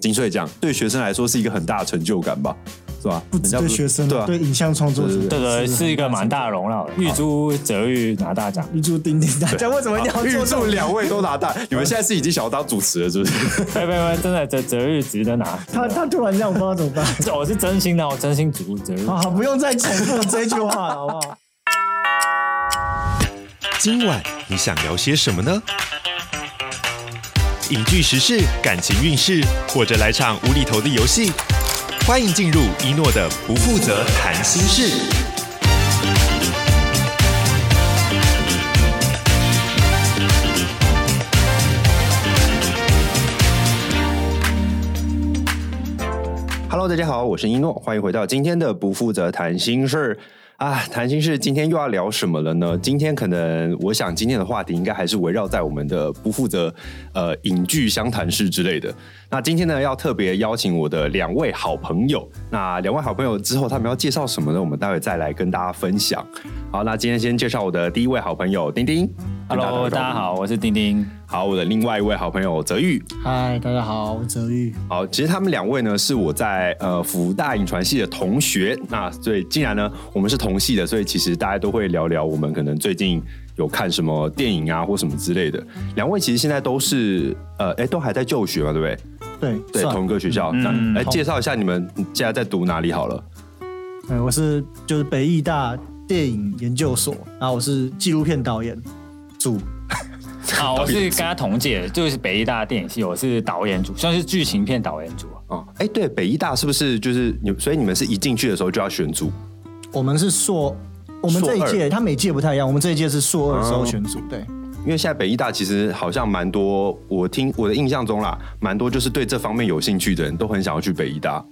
金穗奖，对学生来说是一个很大的成就感吧。是吧？不只对学生，对影像创作者，对对，是一个蛮大的荣耀的。预祝泽玉拿大奖，玉珠丁丁大奖。为什么要预祝两位都拿大？你们现在是已经想要当主持了，是不是？没没没，真的泽泽玉值得拿。他他突然这样，我不知道怎么办。我是真心的，我真心祝泽玉。好，不用再重复这句话了，好不好？今晚你想聊些什么呢？影剧时事、感情运势，或者来场无厘头的游戏。欢迎进入一诺的不负责谈心室。Hello，大家好，我是一诺，欢迎回到今天的不负责谈心室。啊，谈心室今天又要聊什么了呢？今天可能，我想今天的话题应该还是围绕在我们的不负责呃影剧相谈室之类的。那今天呢，要特别邀请我的两位好朋友。那两位好朋友之后他们要介绍什么呢？我们待会再来跟大家分享。好，那今天先介绍我的第一位好朋友丁丁。Hello，大家好，我是丁丁。好，我的另外一位好朋友泽玉。嗨，大家好，我泽玉。好，其实他们两位呢是我在呃福大影传系的同学。那所以既然呢我们是同系的，所以其实大家都会聊聊我们可能最近有看什么电影啊或什么之类的。两位其实现在都是呃哎都还在就学嘛，对不对？对对，同一个学校。嗯，来介绍一下你们现在在读哪里好了。嗯，我是就是北艺大电影研究所，然后我是纪录片导演。组啊，我是跟他同届，就是北艺大电影系，我是导演组，算是剧情片导演组哦，哎，对，北艺大是不是就是你？所以你们是一进去的时候就要选组？我们是硕，我们这一届，他每届不太一样。我们这一届是硕二的时候选组，对。因为现在北艺大其实好像蛮多，我听我的印象中啦，蛮多就是对这方面有兴趣的人都很想要去北艺大。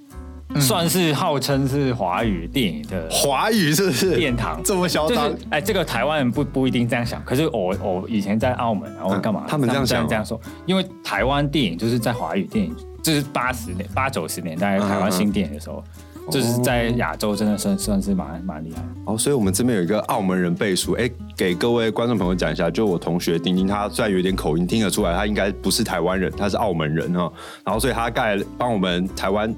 算是号称是华语电影的华语是不是殿堂？这么嚣张？哎，这个台湾人不不一定这样想。可是我我以前在澳门，然后干嘛？他们这样想，这样说，因为台湾电影就是在华语电影，就是八十年八九十年代台湾新电影的时候，就是在亚洲真的算算是蛮蛮厉害。哦，所以我们这边有一个澳门人背书，哎，给各位观众朋友讲一下，就我同学丁丁，他虽然有点口音，听得出来他应该不是台湾人，他是澳门人哈。然后所以他盖帮我们台湾。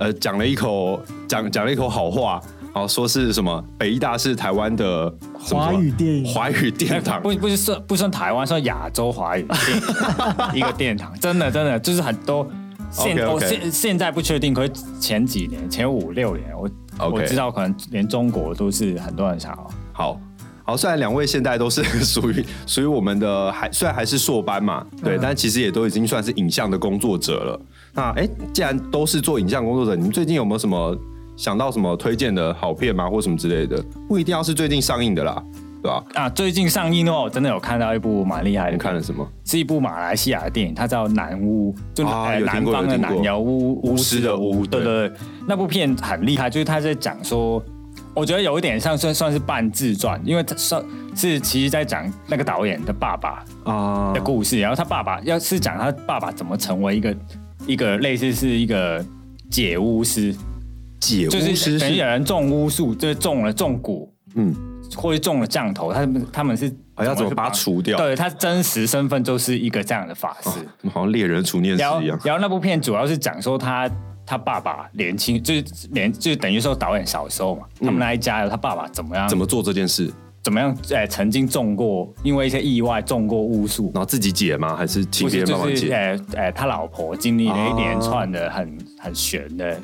呃，讲了一口讲讲了一口好话，然后说是什么北艺大是台湾的华语电影华语殿堂，不不是算不算台湾，算亚洲华语 一个殿堂，真的真的就是很多现.我现现在不确定，可是前几年前五六年我.我知道可能连中国都是很多人想要。好好，虽然两位现在都是 属于属于我们的还虽然还是硕班嘛，对，嗯、但其实也都已经算是影像的工作者了。那哎，既然都是做影像工作者，你们最近有没有什么想到什么推荐的好片吗，或什么之类的？不一定要是最近上映的啦，对吧？啊，最近上映的话，我真的有看到一部蛮厉害的。你看了什么？是一部马来西亚的电影，它叫《南巫》，就南方的南，瑶巫巫师的巫。对对对，那部片很厉害，就是他在讲说，我觉得有一点像算算是半自传，因为他算是其实在讲那个导演的爸爸啊的故事，然后他爸爸要是讲他爸爸怎么成为一个。一个类似是一个解巫师，解巫师是等于有人种巫术，就是种了种蛊，嗯，或者中了降头，他们他们是要怎么把它除掉？对，他真实身份就是一个这样的法师，哦、好像猎人除念师一样。然后那部片主要是讲说他他爸爸年轻，就是年就是等于说导演小时候嘛，嗯、他们那一家有他爸爸怎么样怎么做这件事。怎么样？哎，曾经中过，因为一些意外中过巫术，然后自己解吗？还是请别人帮忙解？哎哎，他老婆经历了一连串的很、啊、很悬的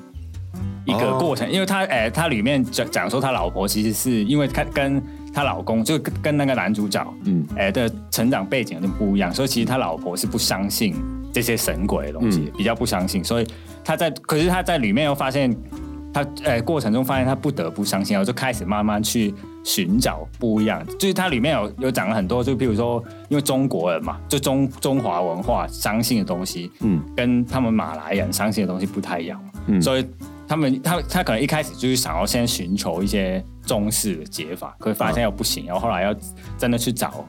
一个过程，哦、因为他哎，他里面讲讲说他老婆其实是因为他跟他老公就跟跟那个男主角嗯哎的成长背景有点不一样，所以其实他老婆是不相信这些神鬼的东西，嗯、比较不相信，所以他在可是他在里面又发现。他哎过程中发现他不得不相信，然后就开始慢慢去寻找不一样。就是它里面有有讲了很多，就比如说，因为中国人嘛，就中中华文化相信的东西，嗯，跟他们马来人相信的东西不太一样，嗯，所以他们他他可能一开始就是想要先寻求一些中式的解法，可是发现又不行，然后后来要真的去找，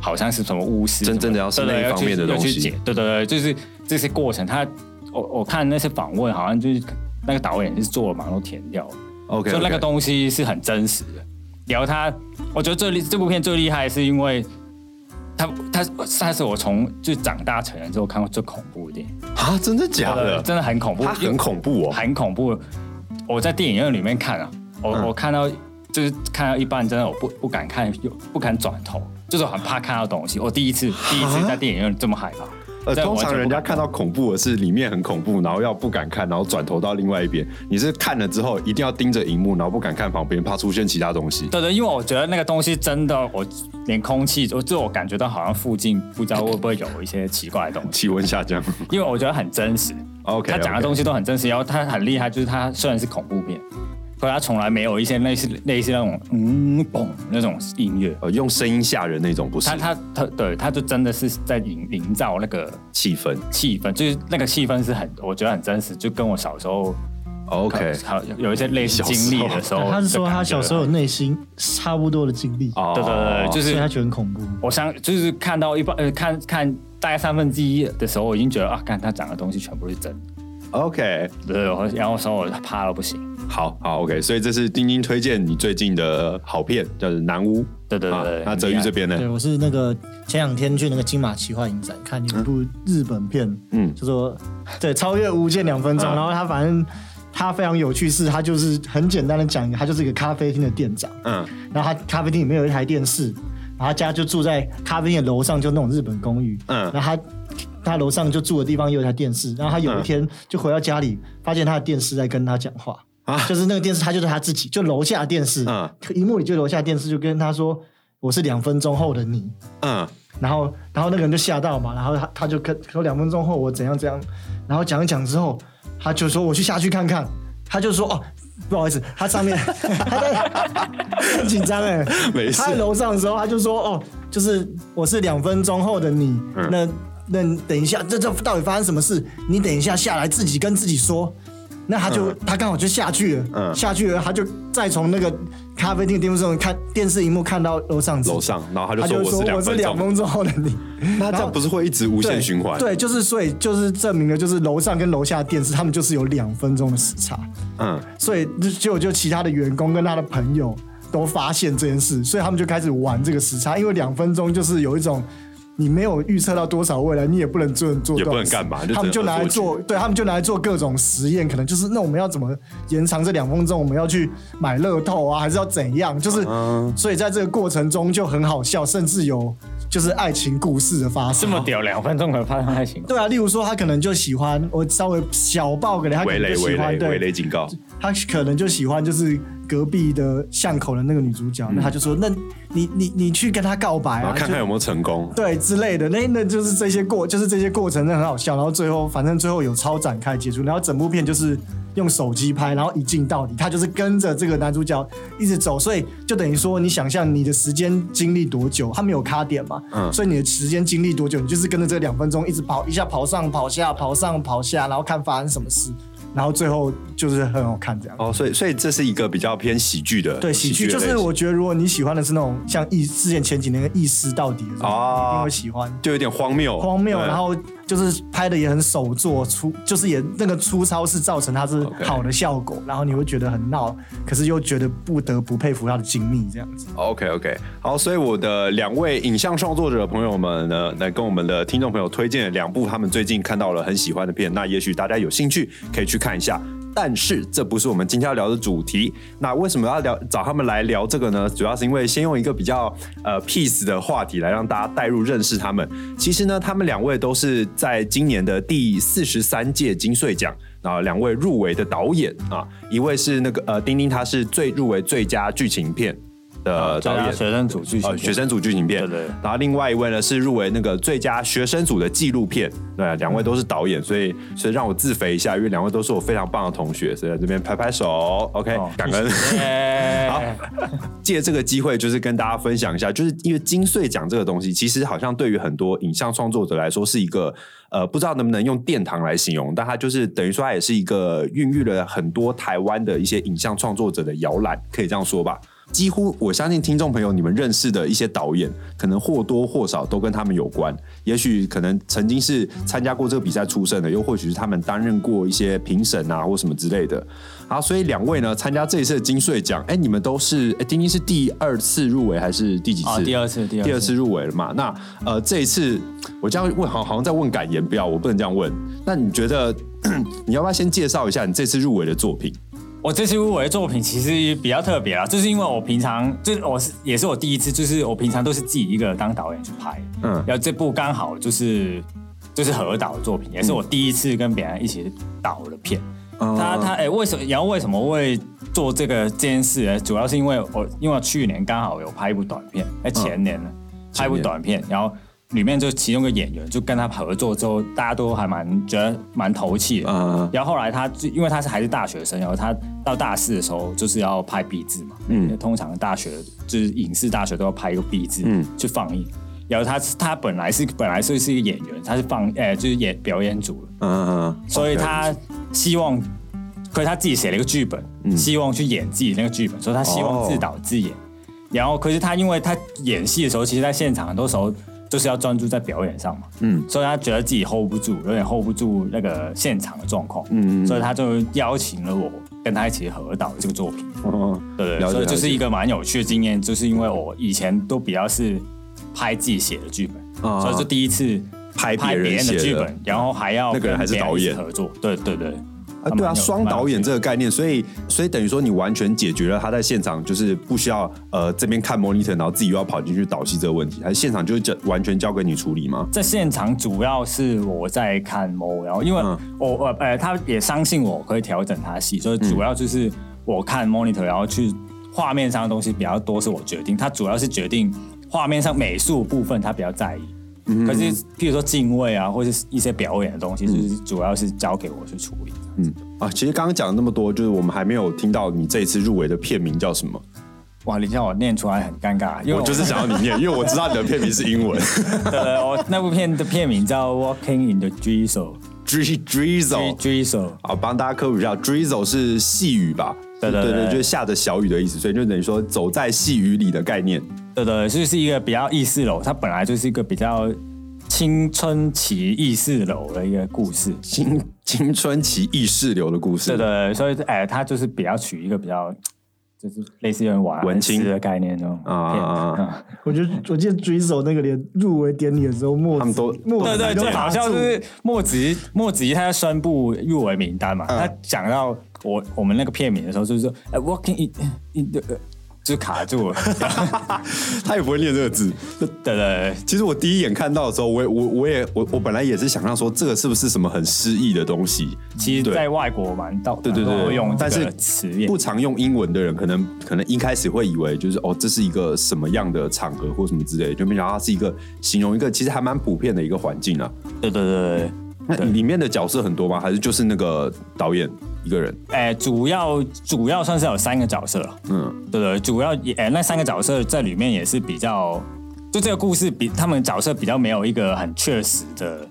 好像是什么巫师，真正的要是那一方面的东西，对对对，就是这些过程。他我我看那些访问，好像就是。那个导演是做了蛮多填掉，OK，就那个东西是很真实的。然后他，我觉得这这部片最厉害是因为他他他是我从就长大成人之后看过最恐怖的电影啊！真的假的？真的很恐怖，他很恐怖哦，很恐怖。我在电影院里面看啊，我、嗯、我看到就是看到一半，真的我不不敢看，又不敢转头，就是很怕看到东西。我第一次第一次在电影院这么害怕。呃，通常人家看到恐怖的是里面很恐怖，然后要不敢看，然后转头到另外一边。你是看了之后一定要盯着荧幕，然后不敢看旁边，怕出现其他东西。对对，因为我觉得那个东西真的，我连空气，我就我感觉到好像附近不知道会不会有一些奇怪的东西，气温下降。因为我觉得很真实。OK，他讲的东西都很真实，然后他很厉害，就是他虽然是恐怖片。可他从来没有一些类似类似那种嗯嘣那种音乐，呃，用声音吓人那种不是？他他他对，他就真的是在营营造那个气氛，气氛就是那个气氛是很，我觉得很真实，就跟我小时候 OK 好有一些类似经历的时候，他是说他小时候有内心差不多的经历，哦，对对对，就是他觉得很恐怖。我想就是看到一半呃看看大概三分之一的时候，我已经觉得啊，看他讲的东西全部是真的。OK，对，然后说我怕到不行。好好 OK，所以这是丁丁推荐你最近的好片，叫做《南屋》。对对对，那泽宇这边呢？对，我是那个前两天去那个金马奇幻影展看一部日本片，嗯，就说对超越无间两分钟，然后他反正他非常有趣，是他就是很简单的讲，他就是一个咖啡厅的店长，嗯，然后他咖啡厅里面有一台电视，然后他家就住在咖啡厅的楼上，就那种日本公寓，嗯，然后他。他楼上就住的地方有一台电视，然后他有一天就回到家里，发现他的电视在跟他讲话，啊，就是那个电视，他就是他自己，就楼下的电视，嗯，荧幕里就楼下电视就跟他说：“我是两分钟后的你。”嗯，然后然后那个人就吓到嘛，然后他他就跟说两分钟后我怎样怎样，然后讲一讲之后，他就说我去下去看看，他就说哦，不好意思，他上面 他在很紧张哎，没事，他在楼上的时候他就说哦，就是我是两分钟后的你，嗯、那。那等一下，这这到底发生什么事？你等一下下来自己跟自己说。那他就、嗯、他刚好就下去了，嗯、下去了，他就再从那个咖啡厅电视上看电视荧幕看到楼上楼上，然后他就说我是两分钟后的你。那这样不是会一直无限循环？对，就是所以就是证明了，就是楼上跟楼下电视他们就是有两分钟的时差。嗯，所以就就其他的员工跟他的朋友都发现这件事，所以他们就开始玩这个时差，因为两分钟就是有一种。你没有预测到多少未来，你也不能做做，也不能干嘛。他们就拿来做，对他们就拿来做各种实验，可能就是那我们要怎么延长这两分钟？我们要去买乐透啊，还是要怎样？就是，所以在这个过程中就很好笑，甚至有就是爱情故事的发生。这么屌，两分钟可能发生爱情？对啊，例如说他可能就喜欢我稍微小爆给他，可能就喜欢对，警告，他可能就喜欢就是。隔壁的巷口的那个女主角，嗯、那他就说：“那你你你去跟她告白啊，看看有没有成功，对之类的。那那就是这些过，就是这些过程，真的很好笑。然后最后，反正最后有超展开结束。然后整部片就是用手机拍，然后一镜到底，他就是跟着这个男主角一直走，所以就等于说，你想象你的时间经历多久？他没有卡点嘛，嗯，所以你的时间经历多久？你就是跟着这两分钟一直跑，一下跑上跑下，跑上跑下，然后看发生什么事。”然后最后就是很好看这样。哦，所以所以这是一个比较偏喜剧的，对喜剧就是我觉得如果你喜欢的是那种像意之前前几年的意思到底的，哦，一定会喜欢，就有点荒谬，荒谬，然后就是拍的也很手作粗，就是也那个粗糙是造成它是好的效果，然后你会觉得很闹，可是又觉得不得不佩服它的精密这样子。OK OK，好，所以我的两位影像创作者朋友们呢，来跟我们的听众朋友推荐两部他们最近看到了很喜欢的片，那也许大家有兴趣可以去。看一下，但是这不是我们今天要聊的主题。那为什么要聊找他们来聊这个呢？主要是因为先用一个比较呃 peace 的话题来让大家带入认识他们。其实呢，他们两位都是在今年的第四十三届金穗奖，啊两位入围的导演啊，一位是那个呃丁丁，他是最入围最佳剧情片。的导演，学生组剧情，学生组剧情片，对，对对。然后另外一位呢是入围那个最佳学生组的纪录片，对，两位都是导演，所以所以让我自肥一下，因为两位都是我非常棒的同学，所以在这边拍拍手，OK，哦，感恩。好，借这个机会就是跟大家分享一下，就是因为金穗奖这个东西，其实好像对于很多影像创作者来说是一个呃，不知道能不能用殿堂来形容，但它就是等于说它也是一个孕育了很多台湾的一些影像创作者的摇篮，可以这样说吧。几乎我相信听众朋友你们认识的一些导演，可能或多或少都跟他们有关。也许可能曾经是参加过这个比赛出身的，又或许是他们担任过一些评审啊，或什么之类的。好，所以两位呢参加这一次的金穗奖，哎，你们都是哎，丁丁是第二次入围还是第几次？第二次，第二次，第二次入围了嘛？那呃，这一次我这样问，好好像在问感言，不要，我不能这样问。那你觉得 你要不要先介绍一下你这次入围的作品？我这次入围的作品其实比较特别啊，就是因为我平常就是我是也是我第一次，就是我平常都是自己一个当导演去拍，嗯，然后这部刚好就是就是合导的作品，也是我第一次跟别人一起导的片。嗯、他他哎、欸，为什么然后为什么会做这个这件事呢？主要是因为我因为我去年刚好有拍一部短片，哎，前年呢、嗯、拍一部短片，然后。里面就其中一个演员就跟他合作之后，大家都还蛮觉得蛮投契的。嗯，然后后来他就因为他是还是大学生，然后他到大四的时候就是要拍毕制嘛。嗯，通常大学就是影视大学都要拍一个毕制，嗯，去放映。然后他他本来是本来是是一个演员，他是放呃就是演表演组的。嗯嗯。所以他希望，可是他自己写了一个剧本，希望去演自己那个剧本，所以他希望自导自演。然后可是他因为他演戏的时候，其实在现场很多时候。就是要专注在表演上嘛，嗯，所以他觉得自己 hold 不住，有点 hold 不住那个现场的状况，嗯，嗯，所以他就邀请了我跟他一起合导这个作品，哦，对对，所以就是一个蛮有趣的经验，就是因为我以前都比较是拍自己写的剧本，哦，所以就第一次拍拍别人的剧本，然后还要跟那个人还是导演。合作，对对对。啊，对啊，双导演这个概念，所以所以等于说你完全解决了他在现场就是不需要呃这边看 monitor，然后自己又要跑进去导戏这个问题，还是现场就是交完全交给你处理吗？在现场主要是我在看 mo，然后因为我我呃他也相信我可以调整他戏，所以主要就是我看 monitor，然后去画面上的东西比较多是我决定，他主要是决定画面上美术部分他比较在意，嗯、可是譬如说敬畏啊或者是一些表演的东西，就是主要是交给我去处理。嗯啊，其实刚刚讲了那么多，就是我们还没有听到你这一次入围的片名叫什么？哇，你叫我念出来很尴尬，因为我，我就是想要你念，因为我知道你的片名是英文。对，我那部片的片名叫《Walking in the Drizzle》，Drizzle，Drizzle。好，帮大家科普一下，Drizzle 是细雨吧？对对对，对，就是下着小雨的意思，所以就等于说走在细雨里的概念。对对，就是一个比较意识流，它本来就是一个比较。青春期意识流的一个故事，青青春期意识流的故事，对对，所以哎，它就是比较取一个比较，就是类似于玩文青的概念那种啊。我觉得我记得 Drizzle 那个连入围典礼的时候，墨他们都对对就，好像是墨子仪莫子仪他要宣布入围名单嘛，他讲到我我们那个片名的时候，就是说哎，Walking in in the 就卡住了，他也不会念这个字。对对对，其实我第一眼看到的时候，我也我我也我我本来也是想象说，这个是不是什么很诗意的东西？其实，在外国蛮到对对对用，但是词不常用英文的人，可能可能一开始会以为就是哦，这是一个什么样的场合或什么之类的，就没想到它是一个形容一个其实还蛮普遍的一个环境啊。对对对对。那里面的角色很多吗？还是就是那个导演一个人？哎、欸，主要主要算是有三个角色。嗯，对对，主要也、欸、那三个角色在里面也是比较，就这个故事比他们角色比较没有一个很确实的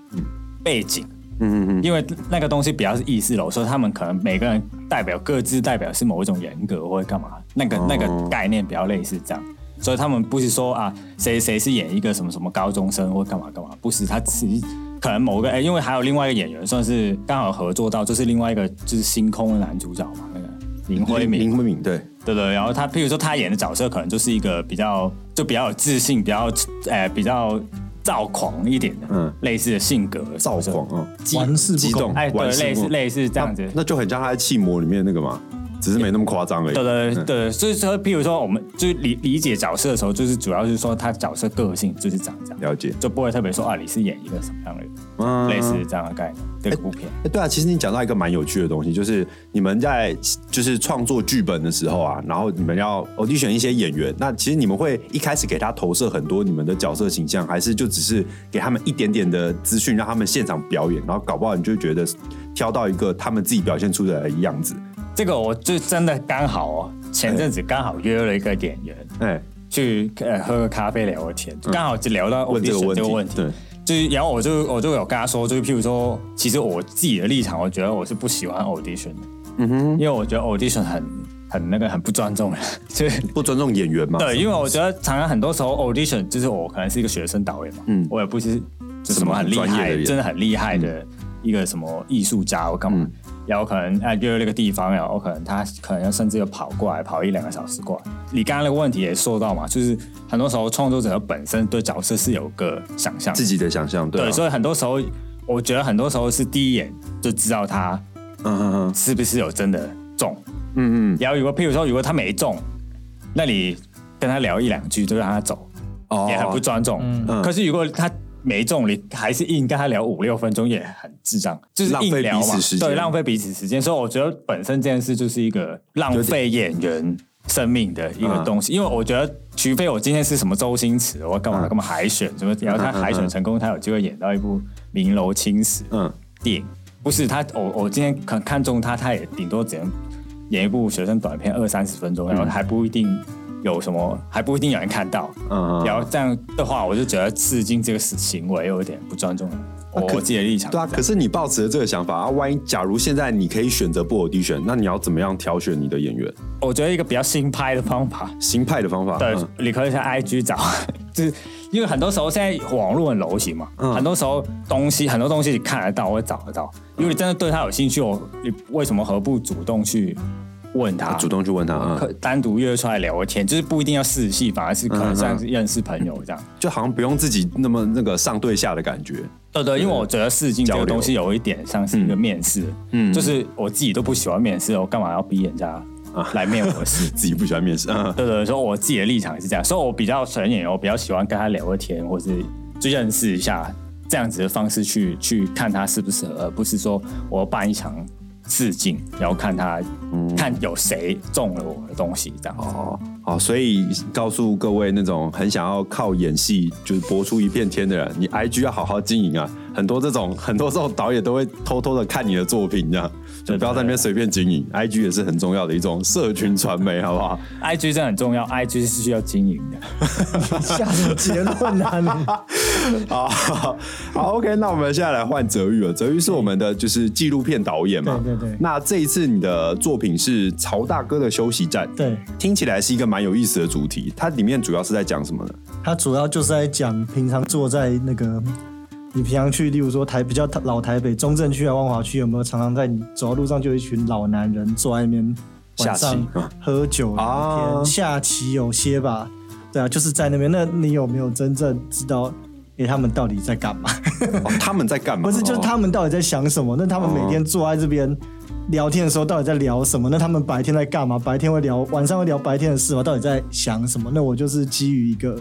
背景。嗯嗯嗯，因为那个东西比较是意识流，所以他们可能每个人代表各自代表是某一种人格或者干嘛，那个、哦、那个概念比较类似这样。所以他们不是说啊，谁谁是演一个什么什么高中生或干嘛干嘛，不是，他只是。可能某个哎、欸，因为还有另外一个演员，算是刚好合作到，就是另外一个就是星空的男主角嘛，那个林辉明。林辉明对。对对，然后他譬如说他演的角色，可能就是一个比较就比较有自信，比较哎、欸、比较躁狂一点的，嗯，类似的性格，躁狂啊，玩世激动，哎，对，类似类似这样子，那就很像他在《气魔》里面那个嘛。只是没那么夸张而已。对对对，对，所以说，譬如说，我们就是理理解角色的时候，就是主要就是说他角色个性就是长这样，了解，就不会特别说啊，你是演一个什么样的人，嗯，类似这样的概念。这个部片，哎，对啊，其实你讲到一个蛮有趣的东西，就是你们在就是创作剧本的时候啊，然后你们要 audition 一些演员，那其实你们会一开始给他投射很多你们的角色形象，还是就只是给他们一点点的资讯，让他们现场表演，然后搞不好你就觉得挑到一个他们自己表现出来的样子。这个我就真的刚好哦，前阵子刚好约了一个演员，哎，去呃喝个咖啡聊个天，刚好就聊到问这个问题，问问题。对，就是然后我就我就有跟他说，就是譬如说，其实我自己的立场，我觉得我是不喜欢 audition 的，嗯哼，因为我觉得 audition 很很那个很不尊重人，就是不尊重演员嘛。对，因为我觉得常常很多时候 audition 就是我可能是一个学生导演嘛，嗯，我也不是就什么很厉害，真的很厉害的一个什么艺术家，我干嘛？然后可能哎约了那个地方，然后可能他可能要甚至要跑过来，跑一两个小时过来。你刚刚那个问题也说到嘛，就是很多时候创作者本身对角色是有个想象，自己的想象，对，对，所以很多时候我觉得很多时候是第一眼就知道他，嗯嗯嗯，是不是有真的中，嗯嗯。然后如果譬如说如果他没中，那你跟他聊一两句就让他走，哦，也很不尊重。嗯，可是如果他。没中，你还是硬跟他聊五六分钟，也很智障，就是硬聊嘛，对，浪费彼此时间。所以我觉得本身这件事就是一个浪费演员生命的一个东西。因为我觉得，除非我今天是什么周星驰，我干嘛干嘛海选，什么然后他海选成功，他有机会演到一部《名楼青史》嗯电影，不是他，我我今天看看中他，他也顶多只能演一部学生短片二三十分钟，然后还不一定。有什么还不一定有人看到，嗯，然后这样的话，我就觉得试镜这个行为有点不尊重。我自己的立场。对啊，可是你抱持了这个想法啊，万一假如现在你可以选择不 audition，那你要怎么样挑选你的演员？我觉得一个比较新派的方法，新派的方法，对，你可以在 IG 找，就是因为很多时候现在网络很流行嘛，很多时候东西很多东西你看得到或找得到，如果你真的对他有兴趣，我你为什么何不主动去？问他，主动去问他，可单独约出来聊个天，就是不一定要试戏，反而是可能像是认识朋友这样，就好像不用自己那么那个上对下的感觉。对对，因为我觉得试镜这个东西有一点像是一个面试，嗯，就是我自己都不喜欢面试，我干嘛要逼人家来面我试？自己不喜欢面试，嗯，对对，所以我自己的立场是这样，所以我比较纯演，我比较喜欢跟他聊个天，或是就认识一下这样子的方式去去看他适不适合，而不是说我要办一场。试镜，然后看他，嗯、看有谁中了我的东西，这样哦。好，所以告诉各位那种很想要靠演戏就是博出一片天的人，你 IG 要好好经营啊。很多这种，很多这种导演都会偷偷的看你的作品，这样。就不要在那边随便经营，IG 也是很重要的一种社群传媒，好不好？IG 真的很重要，IG 是需要经营的。下什么结论啊你？好 好，好，OK，那我们现在来换泽宇了。泽豫是我们的就是纪录片导演嘛？对对对。那这一次你的作品是《曹大哥的休息站》，对，听起来是一个蛮有意思的主题。它里面主要是在讲什么呢？它主要就是在讲平常坐在那个。你平常去，例如说台比较老台北中正区啊、万华区，有没有常常在你走到路上就有一群老男人坐在那边晚上喝酒聊天？下棋有些吧，对啊，就是在那边。那你有没有真正知道，哎、欸，他们到底在干嘛？哦、他们在干嘛？不是，就是他们到底在想什么？那他们每天坐在这边聊天的时候，到底在聊什么？那他们白天在干嘛？白天会聊，晚上会聊白天的事吗？到底在想什么？那我就是基于一个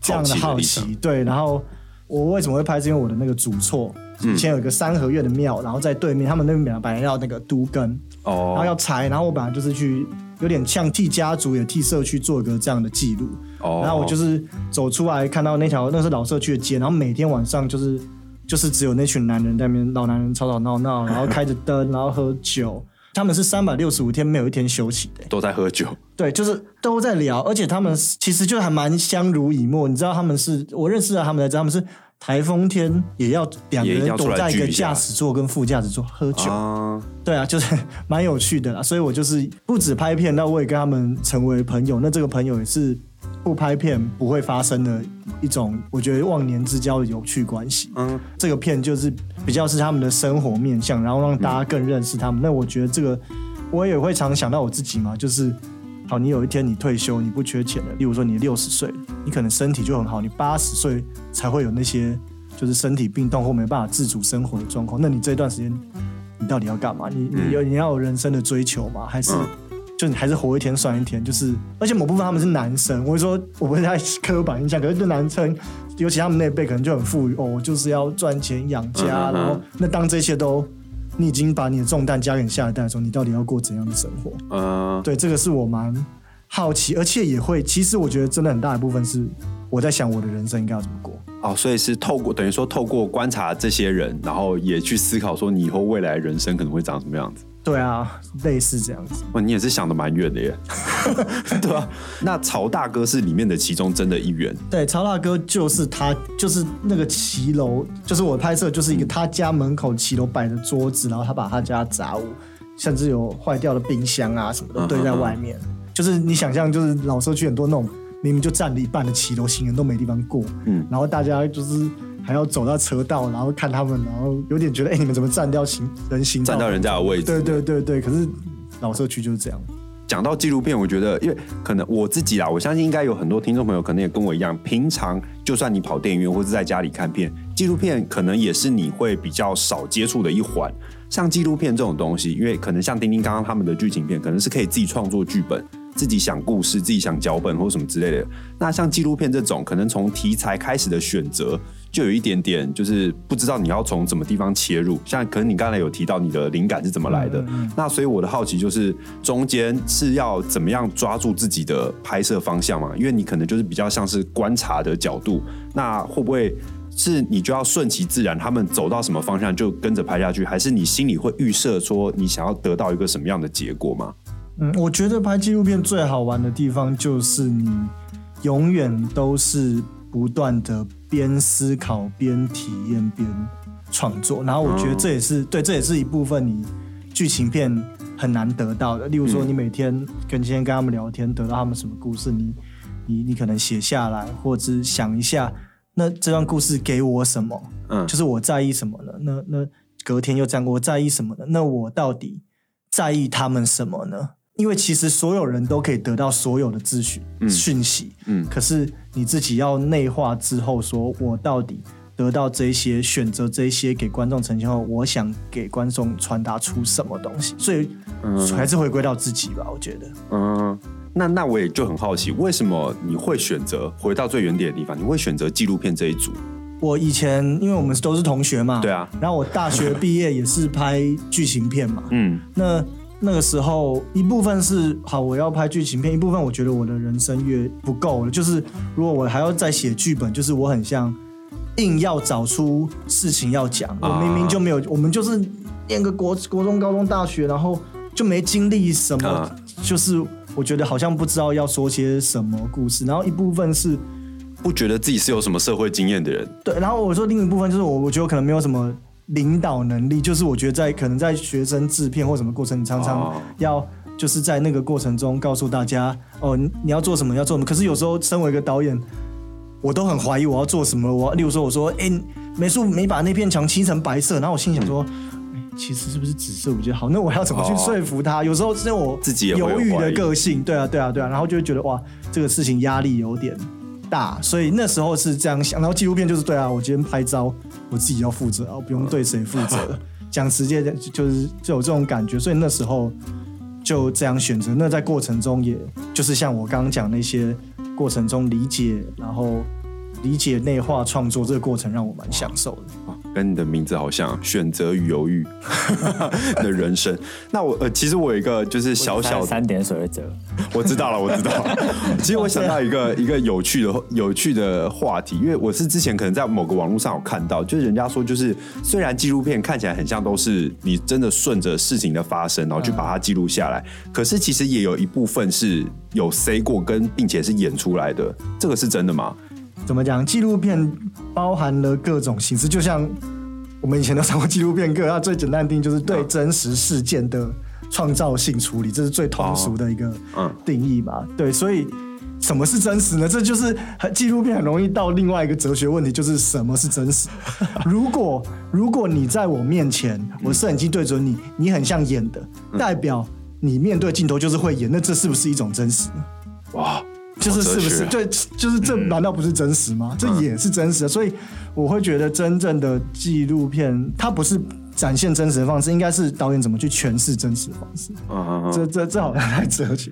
这样的好奇，好奇对，然后。我为什么会拍？是因为我的那个主厝以前有一个三合院的庙，然后在对面，他们那边本来本来要那个都根，哦，然后要拆，然后我本来就是去有点像替家族也替社区做一个这样的记录，哦，然后我就是走出来看到那条那是老社区的街，然后每天晚上就是就是只有那群男人在那边，老男人吵吵闹闹，然后开着灯，然后喝酒。他们是三百六十五天没有一天休息的，都在喝酒。对，就是都在聊，而且他们其实就还蛮相濡以沫。你知道他们是我认识的，他们才知道他们是台风天也要两个人躲在一个驾驶座跟副驾驶座喝酒。啊对啊，就是蛮有趣的啦。所以我就是不止拍片，那我也跟他们成为朋友。那这个朋友也是。不拍片不会发生的一种，我觉得忘年之交的有趣关系。嗯，这个片就是比较是他们的生活面向，然后让大家更认识他们。那我觉得这个我也会常想到我自己嘛，就是好，你有一天你退休，你不缺钱了，例如说你六十岁，你可能身体就很好，你八十岁才会有那些就是身体病痛或没办法自主生活的状况。那你这段时间你到底要干嘛？你你有你要有人生的追求吗？还是？就你还是活一天算一天，就是而且某部分他们是男生，我会说我不是太刻板印象，可是对男生，尤其他们那辈可能就很富裕哦，就是要赚钱养家，嗯、然后那当这些都你已经把你的重担加给你下一代的时候，你到底要过怎样的生活？嗯，对，这个是我蛮好奇，而且也会，其实我觉得真的很大一部分是我在想我的人生应该要怎么过。哦，所以是透过等于说透过观察这些人，然后也去思考说你以后未来人生可能会长什么样子。对啊，类似这样子。哇，你也是想的蛮远的耶。对啊，那曹大哥是里面的其中真的一员。对，曹大哥就是他，就是那个骑楼，就是我拍摄，就是一个他家门口骑楼摆的桌子，然后他把他家杂物甚至有坏掉的冰箱啊什么的堆在外面。嗯嗯嗯就是你想象，就是老社区很多那种明明就占了一半的骑楼，行人都没地方过，嗯，然后大家就是还要走到车道，然后看他们，然后有点觉得，哎、欸，你们怎么占掉行人行道，占到人家的位置？对对对对，可是老社区就是这样。讲到纪录片，我觉得，因为可能我自己啦，我相信应该有很多听众朋友可能也跟我一样，平常就算你跑电影院或者在家里看片，纪录片可能也是你会比较少接触的一环。像纪录片这种东西，因为可能像丁丁刚刚他们的剧情片，可能是可以自己创作剧本。自己想故事，自己想脚本或什么之类的。那像纪录片这种，可能从题材开始的选择，就有一点点，就是不知道你要从什么地方切入。像可能你刚才有提到你的灵感是怎么来的，那所以我的好奇就是，中间是要怎么样抓住自己的拍摄方向嘛？因为你可能就是比较像是观察的角度，那会不会是你就要顺其自然，他们走到什么方向就跟着拍下去，还是你心里会预设说你想要得到一个什么样的结果吗？嗯，我觉得拍纪录片最好玩的地方就是你永远都是不断的边思考边体验边创作，然后我觉得这也是对，这也是一部分你剧情片很难得到的。例如说，你每天跟今天跟他们聊天，得到他们什么故事，你你你可能写下来，或者想一下，那这段故事给我什么？嗯，就是我在意什么呢？那那隔天又这样，我在意什么呢？那我到底在意他们什么呢？因为其实所有人都可以得到所有的资讯、嗯、讯息，嗯，可是你自己要内化之后，说我到底得到这些，选择这些给观众呈现后，我想给观众传达出什么东西，所以还是回归到自己吧，我觉得。嗯，那那我也就很好奇，为什么你会选择回到最原点的地方？你会选择纪录片这一组？我以前因为我们都是同学嘛，对啊，然后我大学毕业也是拍剧情片嘛，嗯，那。那个时候，一部分是好，我要拍剧情片；一部分我觉得我的人生越不够了。就是如果我还要再写剧本，就是我很像硬要找出事情要讲。我明明就没有，我们就是念个国国中、高中、大学，然后就没经历什么。就是我觉得好像不知道要说些什么故事。然后一部分是不觉得自己是有什么社会经验的人。对，然后我说另一部分就是我，我觉得我可能没有什么。领导能力就是我觉得在可能在学生制片或什么过程，你常常要就是在那个过程中告诉大家哦，你要做什么要做什么。可是有时候身为一个导演，我都很怀疑我要做什么。我例如说我说哎、欸，美术没把那片墙漆成白色，然后我心想说，嗯、其实是不是紫色比较好？那我要怎么去说服他？有时候是我自己犹豫的个性，对啊对啊对啊，然后就会觉得哇，这个事情压力有点大，所以那时候是这样想。然后纪录片就是对啊，我今天拍照。我自己要负责，我不用对谁负责。讲直接就是就有这种感觉，所以那时候就这样选择。那在过程中，也就是像我刚刚讲那些过程中理解，然后理解内化创作这个过程，让我蛮享受的。跟你的名字好像，选择与犹豫 的人生。那我呃，其实我有一个就是小小的三点水的折，我知道了，我知道了。其实我想到一个一个有趣的有趣的话题，因为我是之前可能在某个网络上有看到，就是人家说，就是虽然纪录片看起来很像都是你真的顺着事情的发生，然后去把它记录下来，可是其实也有一部分是有 say 过跟并且是演出来的，这个是真的吗？怎么讲？纪录片包含了各种形式，就像我们以前都上过纪录片课，它最简单的定义就是对真实事件的创造性处理，这是最通俗的一个定义吧？对，所以什么是真实呢？这就是纪录片很容易到另外一个哲学问题，就是什么是真实？如果如果你在我面前，我摄影机对准你，你很像演的，代表你面对镜头就是会演，那这是不是一种真实呢？哇！就是是不是对？就是这难道不是真实吗？嗯、这也是真实的，所以我会觉得真正的纪录片，它不是展现真实的方式，应该是导演怎么去诠释真实的方式。嗯嗯嗯，这这这好像太哲学。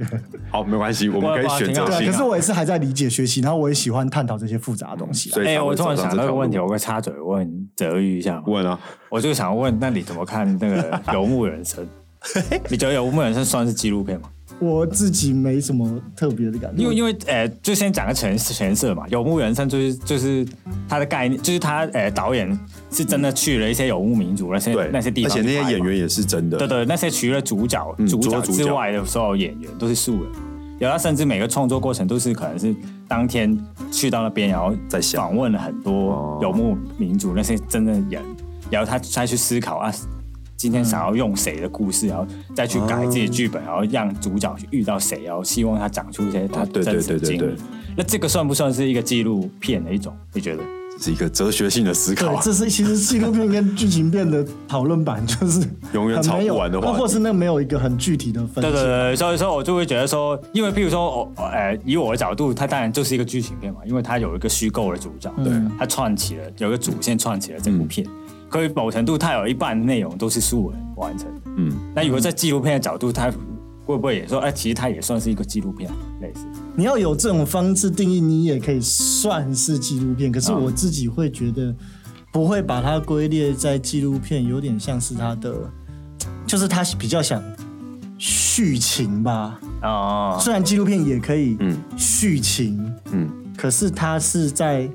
好，没关系，我们可以选择、啊。可是我也是还在理解学习，然后我也喜欢探讨这些复杂的东西。哎、欸，我突然想到一个问题，我会插嘴问泽宇一下。问啊，我就想问，那你怎么看那个游牧人生？你觉得游牧人生算是纪录片吗？我自己没什么特别的感觉，因为因为呃，就先讲个前前设嘛，游牧人生就是就是他的概念，就是他呃导演是真的去了一些游牧民族那些那些地方，而且那些演员也是真的，对对，那些除了主角主角之外的所有演员都是素人，有他甚至每个创作过程都是可能是当天去到那边，然后再访问了很多游牧民族那些真的人，然后他再去思考啊。今天想要用谁的故事，然后再去改自己的剧本，然后让主角去遇到谁，然后希望他讲出一些他对对对对对。那这个算不算是一个纪录片的一种？你觉得？是一个哲学性的思考。对，这是其实纪录片跟剧情片的讨论版，就是永远吵不完的话，或是那没有一个很具体的分。对对对，所以说我就会觉得说，因为譬如说，我呃，以我的角度，它当然就是一个剧情片嘛，因为它有一个虚构的主角，对，它串起了有一个主线串起了这部片，可以某程度它有一半内容都是素人完成的。嗯，那如果在纪录片的角度，它会不会也说，哎，其实它也算是一个纪录片类似？你要有这种方式定义，你也可以算是纪录片。可是我自己会觉得，不会把它归列在纪录片，有点像是它的，就是它比较想续情吧。哦，虽然纪录片也可以，嗯，叙情，嗯，可是它是在，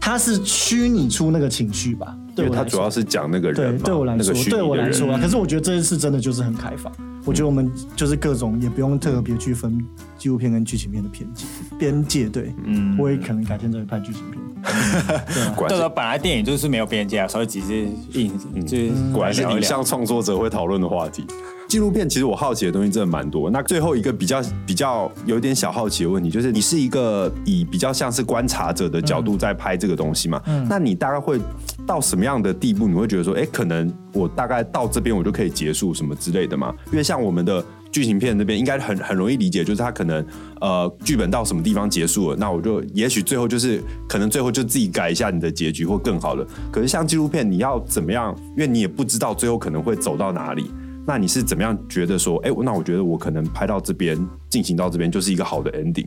它是虚拟出那个情绪吧。对，他主要是讲那个人。对，对我来说，对我来说啊。可是我觉得这一次真的就是很开放。我觉得我们就是各种也不用特别去分纪录片跟剧情片的边界边界。对，嗯，我也可能改天再拍剧情片。对啊，本来电影就是没有边界啊，所以其实影就是果然是影像创作者会讨论的话题。纪录片其实我好奇的东西真的蛮多。那最后一个比较比较有点小好奇的问题，就是你是一个以比较像是观察者的角度在拍这个东西嘛？嗯，那你大概会到什么样的地步？你会觉得说，哎，可能我大概到这边我就可以结束什么之类的吗？因为像我们的剧情片那边，应该很很容易理解，就是他可能呃剧本到什么地方结束了，那我就也许最后就是可能最后就自己改一下你的结局或更好的。可是像纪录片，你要怎么样？因为你也不知道最后可能会走到哪里。那你是怎么样觉得说，哎，那我觉得我可能拍到这边，进行到这边就是一个好的 ending。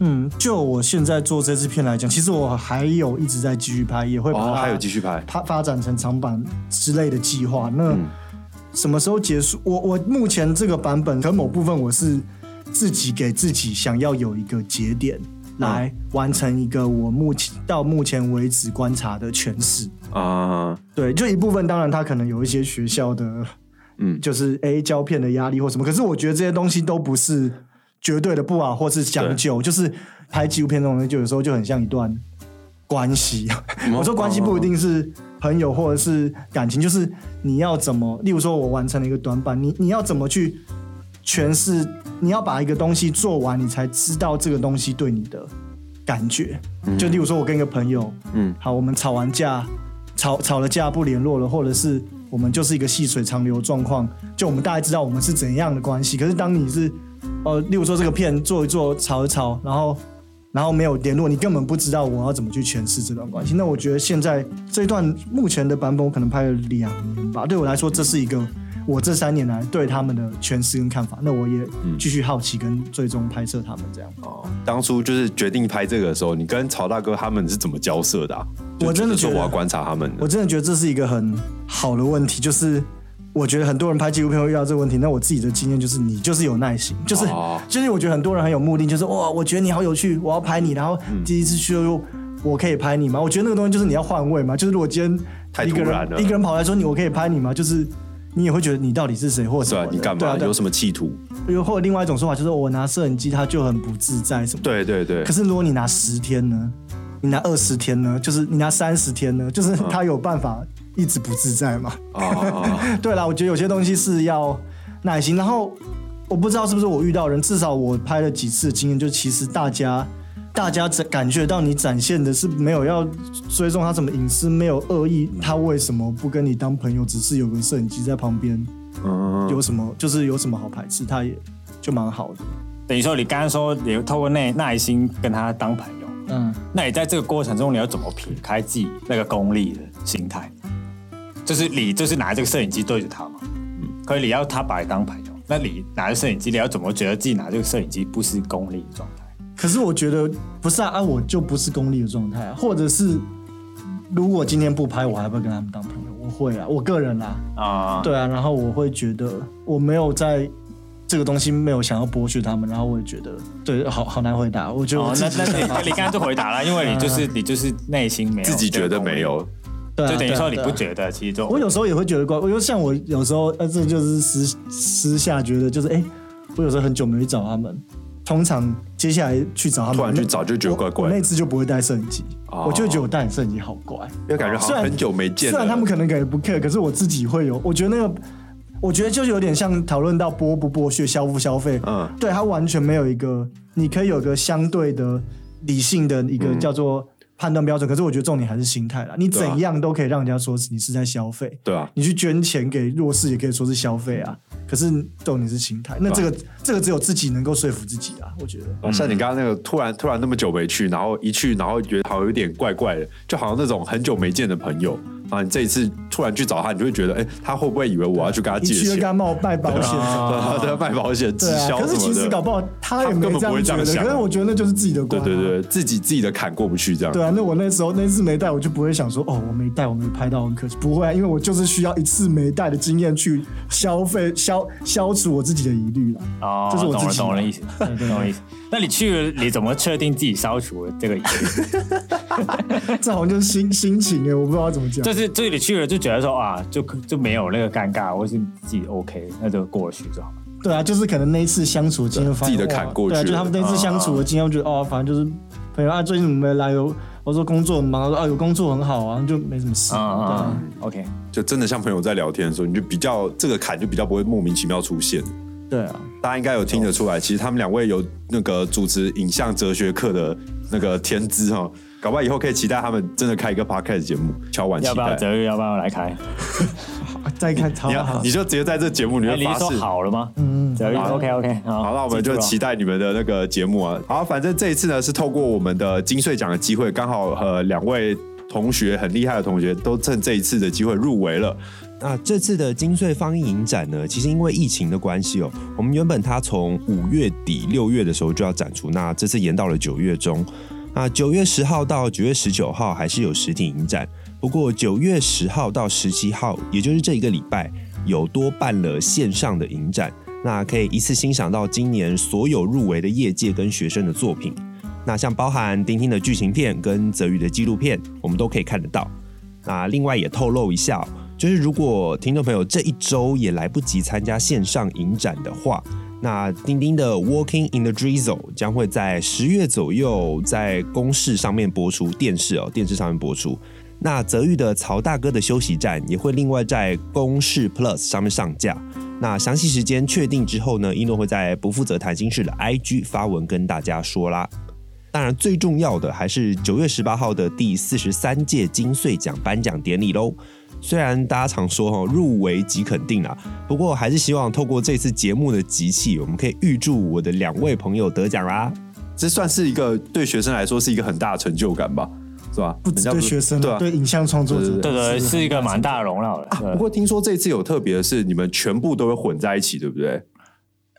嗯，就我现在做这支片来讲，其实我还有一直在继续拍，也会把它、哦、还有继续拍，它发展成长版之类的计划。那什么时候结束？我我目前这个版本，可某部分我是自己给自己想要有一个节点，来完成一个我目前到目前为止观察的诠释啊。对，就一部分，当然它可能有一些学校的。嗯，就是 A，胶片的压力或什么，可是我觉得这些东西都不是绝对的不好，或是将就。就是拍纪录片这种东西，就有时候就很像一段关系。我说关系不一定是朋友或者是感情，就是你要怎么，例如说我完成了一个短板，你你要怎么去诠释？你要把一个东西做完，你才知道这个东西对你的感觉。就例如说，我跟一个朋友，嗯，好，我们吵完架，吵吵了架不联络了，或者是。我们就是一个细水长流状况，就我们大概知道我们是怎样的关系。可是当你是，呃，例如说这个片做一做，炒一炒，然后然后没有联络，你根本不知道我要怎么去诠释这段关系。那我觉得现在这一段目前的版本，我可能拍了两年吧。对我来说，这是一个。我这三年来对他们的诠释跟看法，那我也继续好奇跟最终拍摄他们这样。哦，当初就是决定拍这个的时候，你跟曹大哥他们是怎么交涉的啊？我真的觉得我要观察他们，我真的觉得这是一个很好的问题。就是我觉得很多人拍纪录片会遇到这个问题，那我自己的经验就是，你就是有耐心，就是、哦、就是我觉得很多人很有目的，就是哇，我觉得你好有趣，我要拍你，然后第一次去又我可以拍你吗？我觉得那个东西就是你要换位嘛，就是如果今天一个人一个人跑来说你我可以拍你吗？就是。你也会觉得你到底是谁，或者是你干嘛？啊、有什么企图？又或者另外一种说法就是我拿摄影机，它就很不自在什么？对对对。可是如果你拿十天呢？你拿二十天呢？就是你拿三十天呢？就是他有办法一直不自在嘛？哦。对啦，我觉得有些东西是要耐心。然后我不知道是不是我遇到人，至少我拍了几次的经验，就其实大家。大家展感觉到你展现的是没有要追踪他什么隐私，没有恶意，他为什么不跟你当朋友？只是有个摄影机在旁边，嗯，有什么就是有什么好排斥？他也就蛮好的。等于说你刚刚说你透过耐耐心跟他当朋友，嗯，那你在这个过程中你要怎么撇开自己那个功利的心态？就是你就是拿这个摄影机对着他嘛，嗯，可以你要他把你当朋友，那你拿着摄影机，你要怎么觉得自己拿这个摄影机不是功利的状态？可是我觉得不是啊，啊，我就不是功利的状态啊，或者是如果今天不拍，我还会跟他们当朋友，我会啊，我个人啊，啊，对啊，然后我会觉得我没有在这个东西没有想要剥削他们，然后我也觉得对，好好难回答，我觉得、哦、那那你你刚刚就回答了，因为你就是 你就是内心没有自己觉得没有，对啊、就等于说你不觉得，其实就我有时候也会觉得怪，我就像我有时候呃，这就是私私下觉得就是哎，我有时候很久没找他们。通常接下来去找他们，突然去找就觉得怪怪。我那次就不会带摄影机，我就觉得我带摄影机好怪，因为感觉好像很久没见。虽然他们可能感觉不 care，可是我自己会有，我觉得那个，我觉得就是有点像讨论到剥不剥削、消不消费。嗯，对他完全没有一个，你可以有个相对的理性的一个叫做。判断标准，可是我觉得重点还是心态啦。你怎样都可以让人家说你是在消费，对啊。你去捐钱给弱势也可以说是消费啊。可是重点是心态，那这个、啊、这个只有自己能够说服自己啊。我觉得，像你刚刚那个突然突然那么久没去，然后一去，然后觉得好像有点怪怪的，就好像那种很久没见的朋友。啊！你这一次突然去找他，你就会觉得，哎、欸，他会不会以为我要去跟他借钱？去跟他冒卖保险，对啊，卖保险、直销什么的。可是其实搞不好他也没这样觉得，根本不会这样想。可是我觉得那就是自己的关、啊。对对对，自己自己的坎过不去这样。对啊，那我那时候那次没带，我就不会想说，哦，我没带，我没拍到很可惜。不会啊，因为我就是需要一次没带的经验去消费消消除我自己的疑虑了。哦，这是我自己懂了，懂了意思，懂了意思。那你去了，你怎么确定自己消除了这个疑虑？这好像就是心心情哎，我不知道怎么讲。就是这里去了。就觉得说啊，就就没有那个尴尬，或是自己 OK，那就过去就好了。对啊，就是可能那一次相处的经验，自己的坎过去。对啊，就他们那次相处的经验，我觉得哦，反正就是朋友啊，最近怎么没来？有我说工作很忙，说啊有工作很好啊，就没什么事。啊啊，OK，就真的像朋友在聊天的时候，你就比较这个坎就比较不会莫名其妙出现。对啊，大家应该有听得出来，其实他们两位有那个主持影像哲学课的那个天资哈。搞不好以后可以期待他们真的开一个 podcast 节目，敲碗期待。要不要泽宇？要不要来开？再开超好，你就直接在这节目里面发誓。好了吗？嗯，泽宇，OK OK 好。好，那我们就期待你们的那个节目啊。好，反正这一次呢是透过我们的金穗奖的机会，刚好和两位同学很厉害的同学都趁这一次的机会入围了。那这次的金穗放映影展呢，其实因为疫情的关系哦，我们原本它从五月底六月的时候就要展出，那这次延到了九月中。啊，九月十号到九月十九号还是有实体影展，不过九月十号到十七号，也就是这一个礼拜，有多办了线上的影展，那可以一次欣赏到今年所有入围的业界跟学生的作品。那像包含丁丁的剧情片跟泽宇的纪录片，我们都可以看得到。那另外也透露一下，就是如果听众朋友这一周也来不及参加线上影展的话。那丁丁的《Walking in the Drizzle》将会在十月左右在公视上面播出，电视哦，电视上面播出。那泽宇的《曹大哥的休息站》也会另外在公视 Plus 上面上架。那详细时间确定之后呢，一诺会在不负责谈心事的 IG 发文跟大家说啦。当然，最重要的还是九月十八号的第四十三届金穗奖颁奖典礼喽。虽然大家常说哈入围即肯定啊，不过还是希望透过这次节目的集气，我们可以预祝我的两位朋友得奖啦。这算是一个对学生来说是一个很大的成就感吧，是吧？不只对学生，对、啊、对影像创作者，对对，是一个蛮大的荣耀的、啊。不过听说这次有特别的是，你们全部都会混在一起，对不对？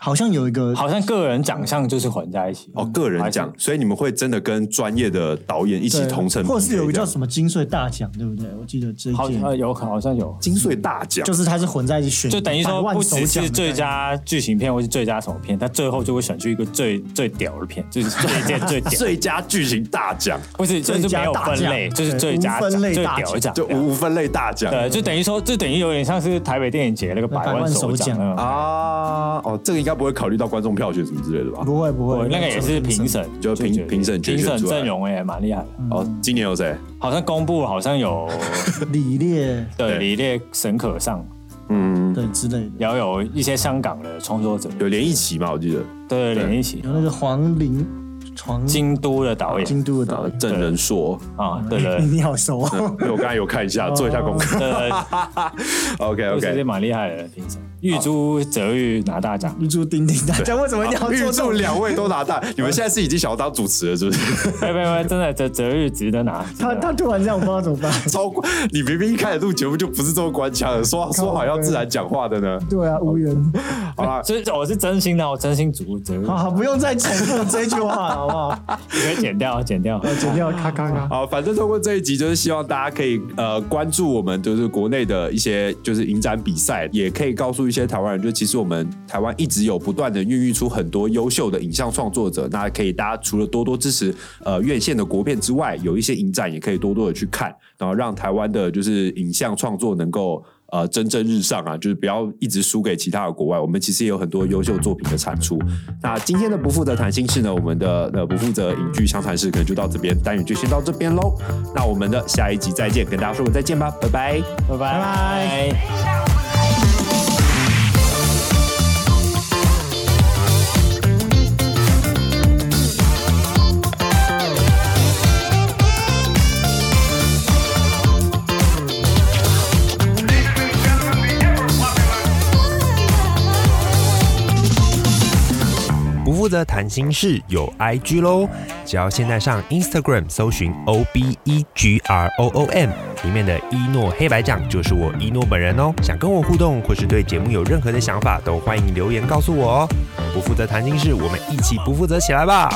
好像有一个，好像个人奖项就是混在一起。哦，个人奖，所以你们会真的跟专业的导演一起同城，或者是有一个叫什么金穗大奖，对不对？我记得这一届。有，好像有。金穗大奖，就是它是混在一起选，就等于说不只是最佳剧情片或是最佳什么片，它最后就会选出一个最最屌的片，就是这一届最 最佳剧情大奖，不是就是没有分类，就是最佳分类大奖，就无分类大奖，对，就等于说就等于有点像是台北电影节那个百万首奖啊，哦，这个应该不会考虑到观众。票选什么之类的吧？不会不会，那个也是评审，就评评审评审阵容也蛮厉害的。哦，今年有谁？好像公布，好像有 李烈，对，李烈、沈可尚，嗯，对之类的。然后有一些香港的创作者，有连一起嘛？我记得，对，连一起，有那个黄玲。京都的导演，京都的导演郑仁硕啊，对对，你好熟啊！我刚才有看一下，做一下功课。，OK OK，这蛮厉害的评审。预祝泽玉拿大奖，玉珠丁丁大奖。为什么一定要预祝两位都拿大？你们现在是已经想要当主持了，是不是？没没没，真的泽泽玉值得拿。他他突然这样，我不知道怎么办。超你明明一开始录节目就不是这么官腔的，说说好要自然讲话的呢？对啊，无缘。好了，所以我是真心的，我真心祝泽宇。好好，不用再重复这句话了，好不好？你可以剪掉，剪掉，剪掉，咔咔咔。好，反正通过这一集，就是希望大家可以呃关注我们，就是国内的一些就是影展比赛，也可以告诉一些台湾人，就其实我们台湾一直有不断的孕育出很多优秀的影像创作者。那可以大家除了多多支持呃院线的国片之外，有一些影展也可以多多的去看，然后让台湾的就是影像创作能够。呃蒸蒸日上啊，就是不要一直输给其他的国外。我们其实也有很多优秀作品的产出。那今天的不负责谈心事呢，我们的呃不负责影剧相谈室可能就到这边，单元就先到这边喽。那我们的下一集再见，跟大家说个再见吧，拜拜，拜拜。拜拜。负责谈心事有 IG 喽，只要现在上 Instagram 搜寻 O B E G R O O M，里面的一诺黑白酱就是我一诺本人哦。想跟我互动或是对节目有任何的想法，都欢迎留言告诉我哦。不负责谈心事，我们一起不负责起来吧。